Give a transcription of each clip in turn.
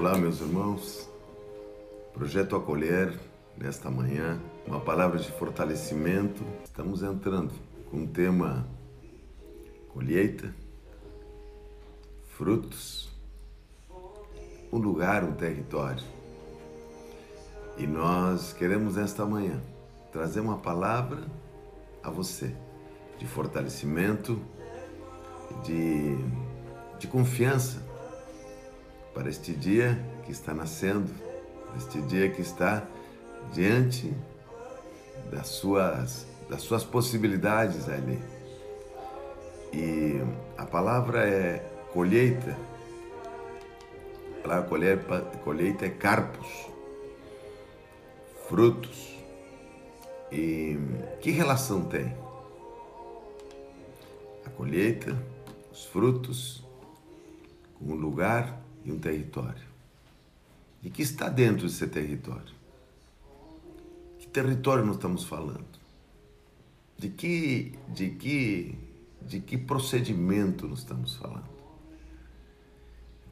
Olá, meus irmãos. Projeto Acolher, nesta manhã, uma palavra de fortalecimento. Estamos entrando com o tema colheita, frutos, um lugar, um território. E nós queremos esta manhã trazer uma palavra a você de fortalecimento, de, de confiança para este dia que está nascendo, este dia que está diante das suas, das suas possibilidades ali. E a palavra é colheita. A palavra colheita, colheita é carpos, frutos. E que relação tem? A colheita, os frutos, com o lugar e um território. E que está dentro desse território? Que território nós estamos falando? De que, de que, de que procedimento nós estamos falando?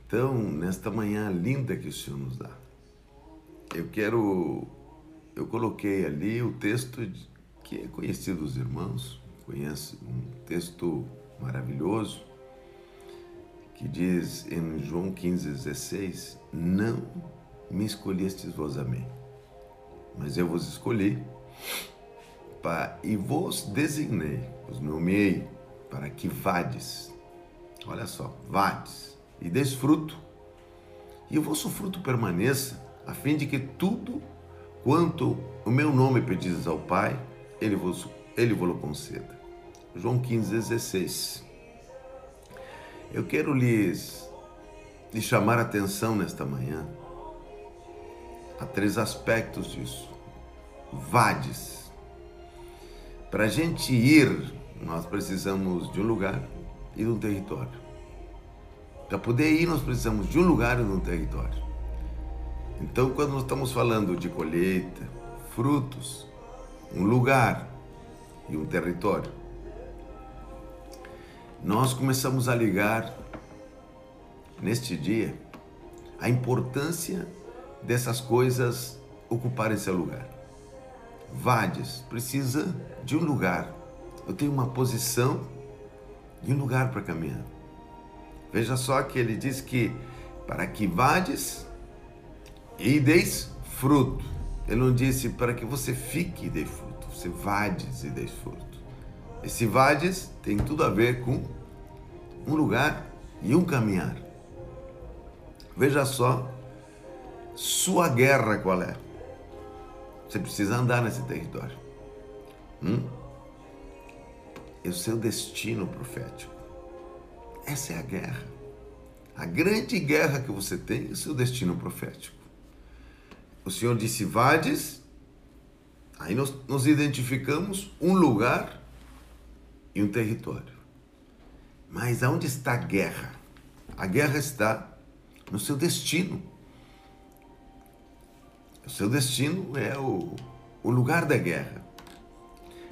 Então, nesta manhã linda que o Senhor nos dá, eu quero, eu coloquei ali o texto que é conhecido dos irmãos, conhece um texto maravilhoso, que diz em João 15,16: Não me escolhestes vós a mim, mas eu vos escolhi para, e vos designei, vos nomeei para que vades. Olha só, vades e deis fruto, e o vosso fruto permaneça, a fim de que tudo quanto o meu nome pedis ao Pai, ele vos, ele vos conceda. João 15,16. Eu quero lhes, lhes chamar a atenção nesta manhã a três aspectos disso. Vades. Para a gente ir, nós precisamos de um lugar e de um território. Para poder ir, nós precisamos de um lugar e de um território. Então, quando nós estamos falando de colheita, frutos, um lugar e um território, nós começamos a ligar neste dia a importância dessas coisas ocuparem seu lugar. Vades precisa de um lugar. Eu tenho uma posição e um lugar para caminhar. Veja só que ele diz que para que vades e deis fruto. Ele não disse para que você fique e dê fruto. Você vades e deis fruto. Esse vades tem tudo a ver com um lugar e um caminhar. Veja só, sua guerra qual é? Você precisa andar nesse território. Hum? É o seu destino profético. Essa é a guerra. A grande guerra que você tem é o seu destino profético. O Senhor disse: Vades, aí nós, nós identificamos um lugar e um território. Mas aonde está a guerra? A guerra está no seu destino. O seu destino é o, o lugar da guerra.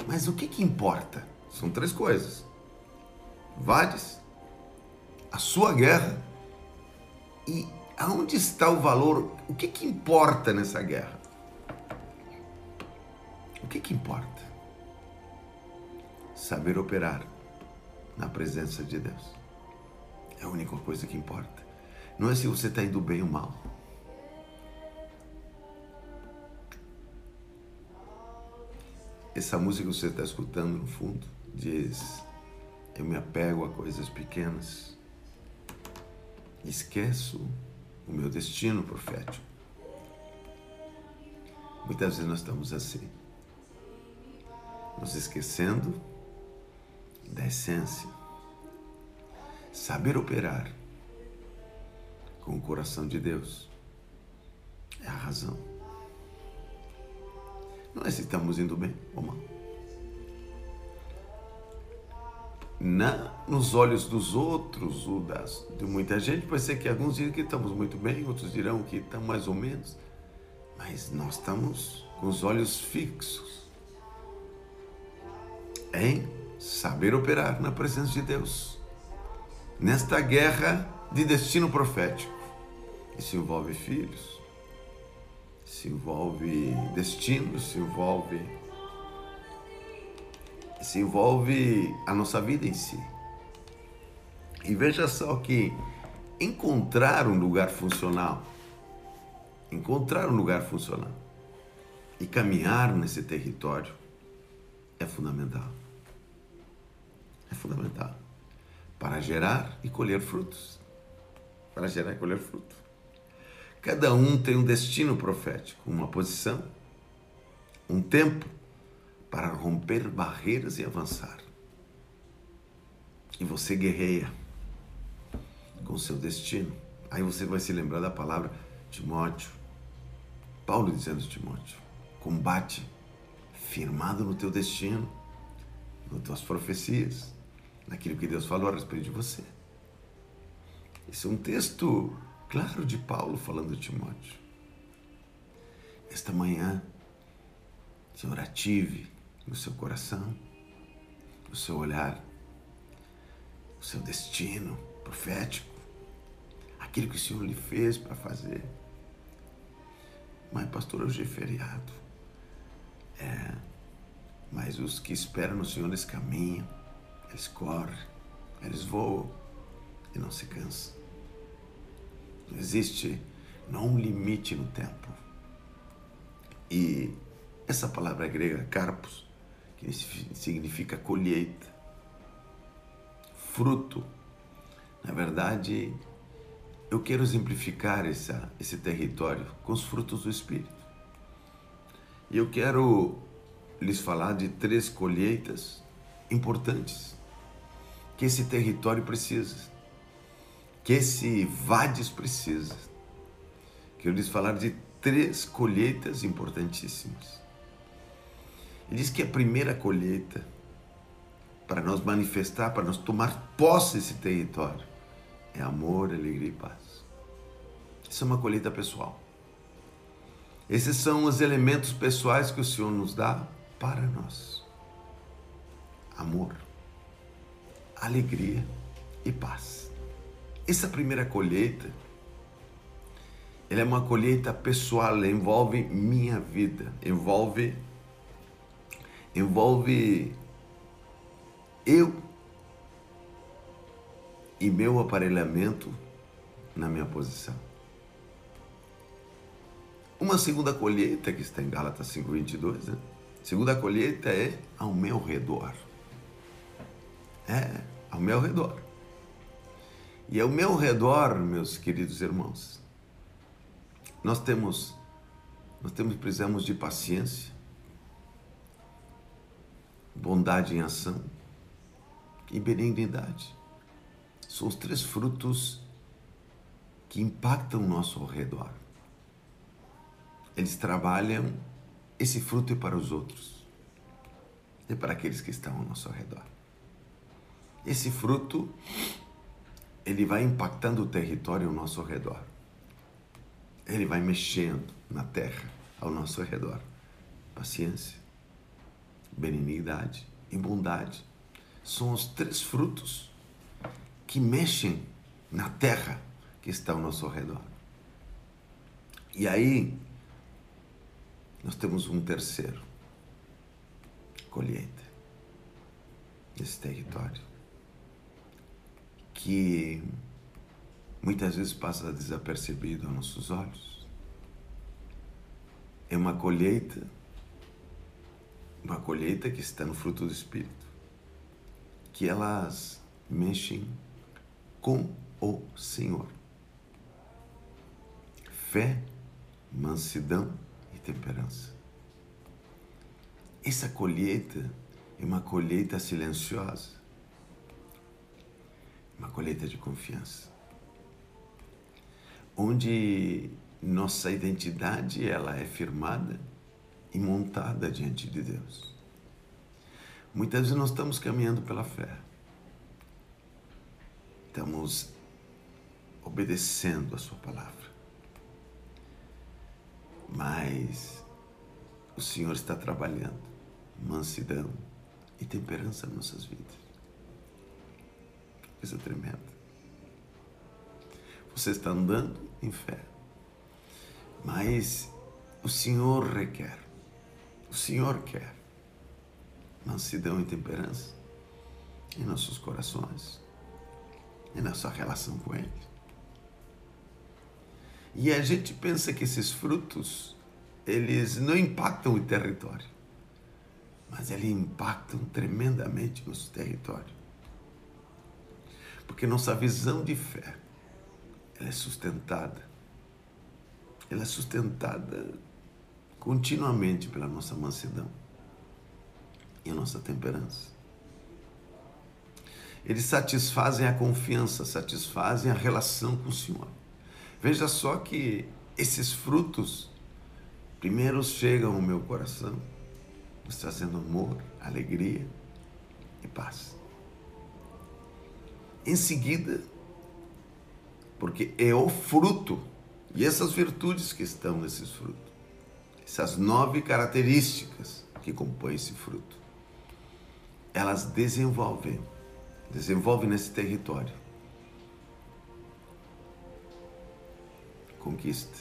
Mas o que, que importa? São três coisas: Vades, a sua guerra e aonde está o valor? O que, que importa nessa guerra? O que, que importa? Saber operar na presença de Deus. É a única coisa que importa. Não é se você está indo bem ou mal. Essa música que você está escutando no fundo diz: Eu me apego a coisas pequenas, esqueço o meu destino profético. Muitas vezes nós estamos assim, nos esquecendo da essência. Saber operar com o coração de Deus é a razão. Não é se estamos indo bem ou mal. Na, nos olhos dos outros ou das, de muita gente, pode ser que alguns digam que estamos muito bem, outros dirão que estamos mais ou menos, mas nós estamos com os olhos fixos em saber operar na presença de Deus, nesta guerra de destino profético. Isso envolve filhos, isso envolve destino, isso envolve isso envolve a nossa vida em si. E veja só que encontrar um lugar funcional, encontrar um lugar funcional e caminhar nesse território é fundamental. É fundamental para gerar e colher frutos. Para gerar e colher frutos. Cada um tem um destino profético, uma posição, um tempo para romper barreiras e avançar. E você guerreia com seu destino. Aí você vai se lembrar da palavra Timóteo. Paulo dizendo a Timóteo: combate firmado no teu destino, nas tuas profecias, naquilo que Deus falou a respeito de você. Esse é um texto claro de Paulo falando de Timóteo. Esta manhã, Senhor, ative no seu coração, no seu olhar, o seu destino profético, aquilo que o Senhor lhe fez para fazer. Mas, pastor, hoje é feriado. É, mas os que esperam no Senhor, eles caminham, eles correm, eles voam e não se cansam. Não existe não um limite no tempo. E essa palavra grega, carpos, que significa colheita, fruto. Na verdade, eu quero exemplificar essa, esse território com os frutos do Espírito. E eu quero lhes falar de três colheitas importantes que esse território precisa, que esse Vades precisa. Quero lhes falar de três colheitas importantíssimas. Ele diz que a primeira colheita, para nós manifestar, para nós tomar posse desse território, é amor, alegria e paz. Isso é uma colheita pessoal. Esses são os elementos pessoais que o Senhor nos dá para nós: amor, alegria e paz. Essa primeira colheita, ela é uma colheita pessoal, ela envolve minha vida, envolve envolve eu e meu aparelhamento na minha posição. Uma segunda colheita que está em Gálatas 5:22, né? Segunda colheita é ao meu redor. É, ao meu redor. E ao meu redor, meus queridos irmãos, nós temos nós temos precisamos de paciência, bondade em ação e benignidade. São os três frutos que impactam o nosso redor. Eles trabalham, esse fruto é para os outros, é para aqueles que estão ao nosso redor. Esse fruto, ele vai impactando o território ao nosso redor. Ele vai mexendo na terra ao nosso redor. Paciência, benignidade e bondade são os três frutos que mexem na terra que está ao nosso redor. E aí, nós temos um terceiro colheita nesse território que muitas vezes passa desapercebido aos nossos olhos. É uma colheita uma colheita que está no fruto do Espírito, que elas mexem com o Senhor. Fé, mansidão e temperança. Essa colheita é uma colheita silenciosa, uma colheita de confiança, onde nossa identidade ela é firmada e montada diante de Deus. Muitas vezes nós estamos caminhando pela fé. Estamos obedecendo a Sua palavra. Mas o Senhor está trabalhando mansidão e temperança nas nossas vidas. Coisa tremenda. Você está andando em fé. Mas o Senhor requer, o Senhor quer mansidão e temperança em nossos corações, em nossa relação com Ele. E a gente pensa que esses frutos, eles não impactam o território, mas eles impactam tremendamente nosso território. Porque nossa visão de fé, ela é sustentada. Ela é sustentada continuamente pela nossa mansidão e a nossa temperança. Eles satisfazem a confiança, satisfazem a relação com o Senhor. Veja só que esses frutos primeiro chegam ao meu coração, nos trazendo amor, alegria e paz. Em seguida, porque é o fruto e essas virtudes que estão nesses frutos, essas nove características que compõem esse fruto, elas desenvolvem, desenvolvem nesse território conquista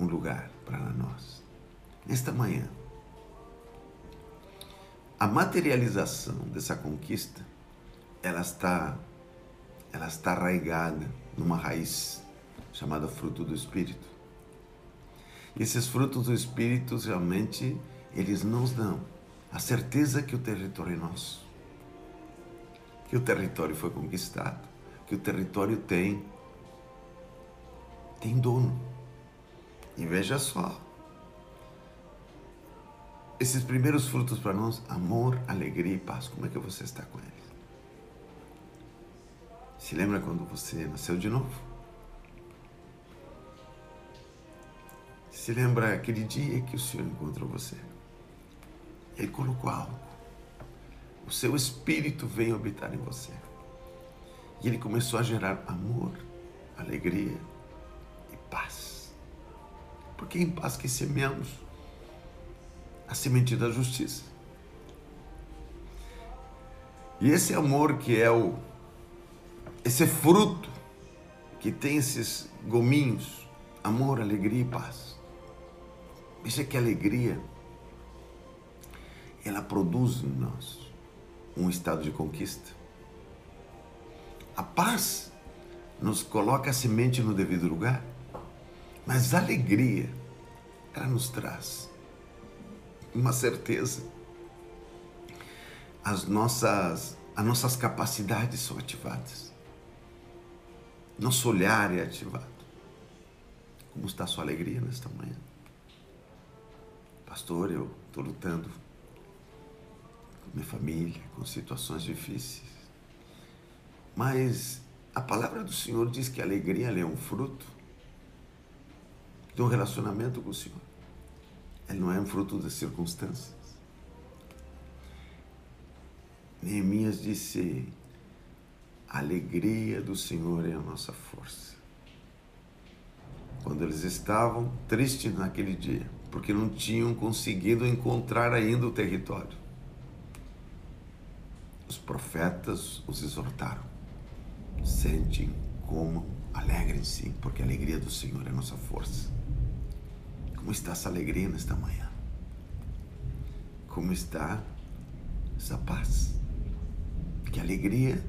um lugar para nós. Nesta manhã, a materialização dessa conquista, ela está, ela está arraigada numa raiz chamada fruto do Espírito. E esses frutos do Espírito realmente eles nos dão a certeza que o território é nosso, que o território foi conquistado, que o território tem tem dono. E veja só, esses primeiros frutos para nós, amor, alegria e paz, como é que você está com eles? Se lembra quando você nasceu de novo? Se lembra aquele dia que o Senhor encontrou você? Ele colocou algo. O seu espírito veio habitar em você. E ele começou a gerar amor, alegria, paz. Porque é em paz que semeamos a semente da justiça. E esse amor que é o esse fruto que tem esses gominhos, amor, alegria e paz. Veja que alegria ela produz em nós um estado de conquista. A paz nos coloca a semente no devido lugar. Mas a alegria, ela nos traz uma certeza. As nossas, as nossas capacidades são ativadas. Nosso olhar é ativado. Como está a sua alegria nesta manhã? Pastor, eu estou lutando com minha família, com situações difíceis. Mas a palavra do Senhor diz que a alegria é um fruto de um relacionamento com o Senhor. Ele não é um fruto das circunstâncias. Neemias disse: a alegria do Senhor é a nossa força. Quando eles estavam tristes naquele dia, porque não tinham conseguido encontrar ainda o território, os profetas os exortaram: sentem, comam, alegrem-se, porque a alegria do Senhor é a nossa força. Como está essa alegria nesta manhã? Como está essa paz? Que alegria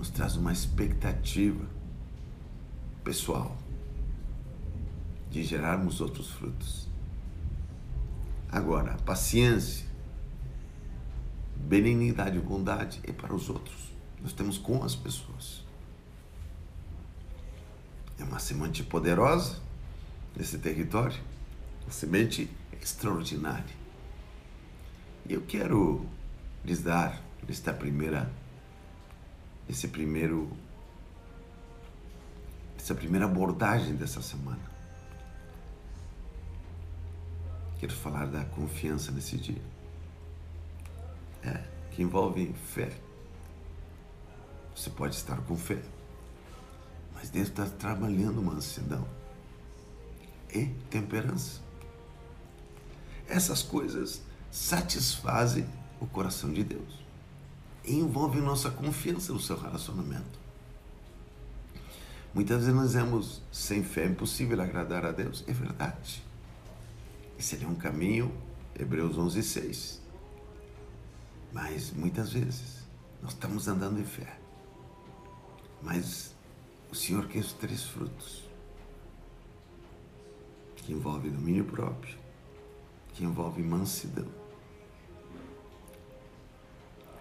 nos traz uma expectativa pessoal de gerarmos outros frutos. Agora, paciência, benignidade e bondade é para os outros. Nós temos com as pessoas. É uma semente poderosa nesse território uma semente extraordinária. E eu quero lhes dar esta primeira, esse primeiro, essa primeira abordagem dessa semana. Quero falar da confiança nesse dia. É, que envolve fé. Você pode estar com fé, mas Deus está trabalhando mansidão e temperança. Essas coisas satisfazem o coração de Deus e envolvem nossa confiança no seu relacionamento. Muitas vezes nós dizemos, sem fé é impossível agradar a Deus. É verdade. Esse é um caminho, Hebreus 11, 6. Mas muitas vezes nós estamos andando em fé. Mas o Senhor quer os três frutos. Que envolve domínio próprio, que envolve mansidão,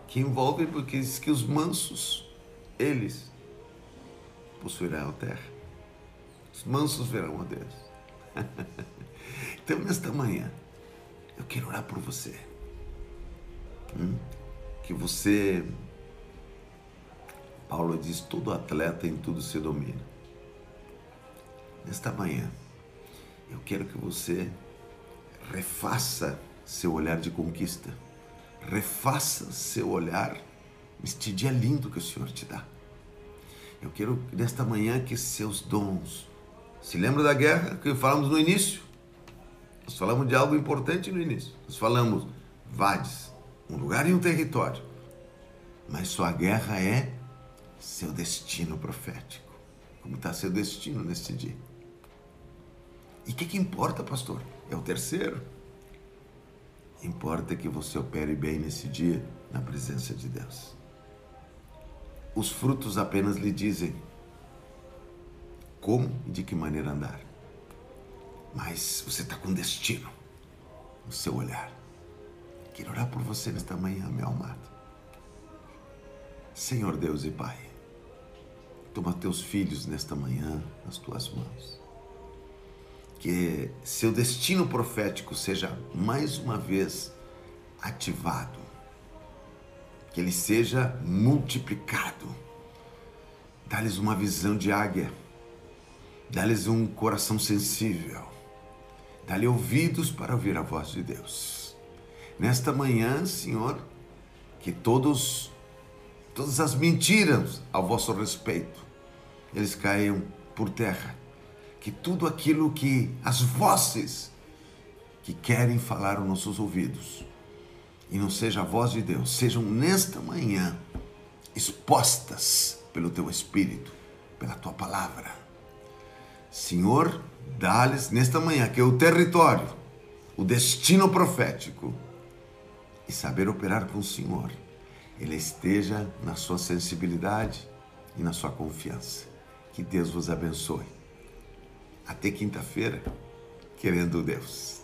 que envolve porque diz que os mansos, eles possuirão a terra. Os mansos verão a Deus. então, nesta manhã, eu quero orar por você. Hum? Que você, Paulo diz, todo atleta em tudo se domina. Nesta manhã, eu quero que você refaça seu olhar de conquista. Refaça seu olhar neste dia lindo que o Senhor te dá. Eu quero nesta manhã que seus dons. Se lembra da guerra que falamos no início? Nós falamos de algo importante no início. Nós falamos Vades, um lugar e um território. Mas sua guerra é seu destino profético. Como está seu destino neste dia? E o que, que importa, pastor? É o terceiro. Importa que você opere bem nesse dia na presença de Deus. Os frutos apenas lhe dizem como e de que maneira andar. Mas você está com destino no seu olhar. Quero orar por você nesta manhã, meu amado. Senhor Deus e Pai, toma teus filhos nesta manhã nas tuas mãos. Que seu destino profético seja mais uma vez ativado que ele seja multiplicado. Dá-lhes uma visão de águia, dá-lhes um coração sensível, dá-lhe ouvidos para ouvir a voz de Deus. Nesta manhã, Senhor, que todos, todas as mentiras ao vosso respeito, eles caiam por terra. Que tudo aquilo que as vozes que querem falar aos nossos ouvidos, e não seja a voz de Deus, sejam nesta manhã expostas pelo teu Espírito, pela tua palavra. Senhor, dá-lhes nesta manhã que é o território, o destino profético e saber operar com o Senhor. Ele esteja na sua sensibilidade e na sua confiança. Que Deus vos abençoe. Até quinta-feira, querendo Deus.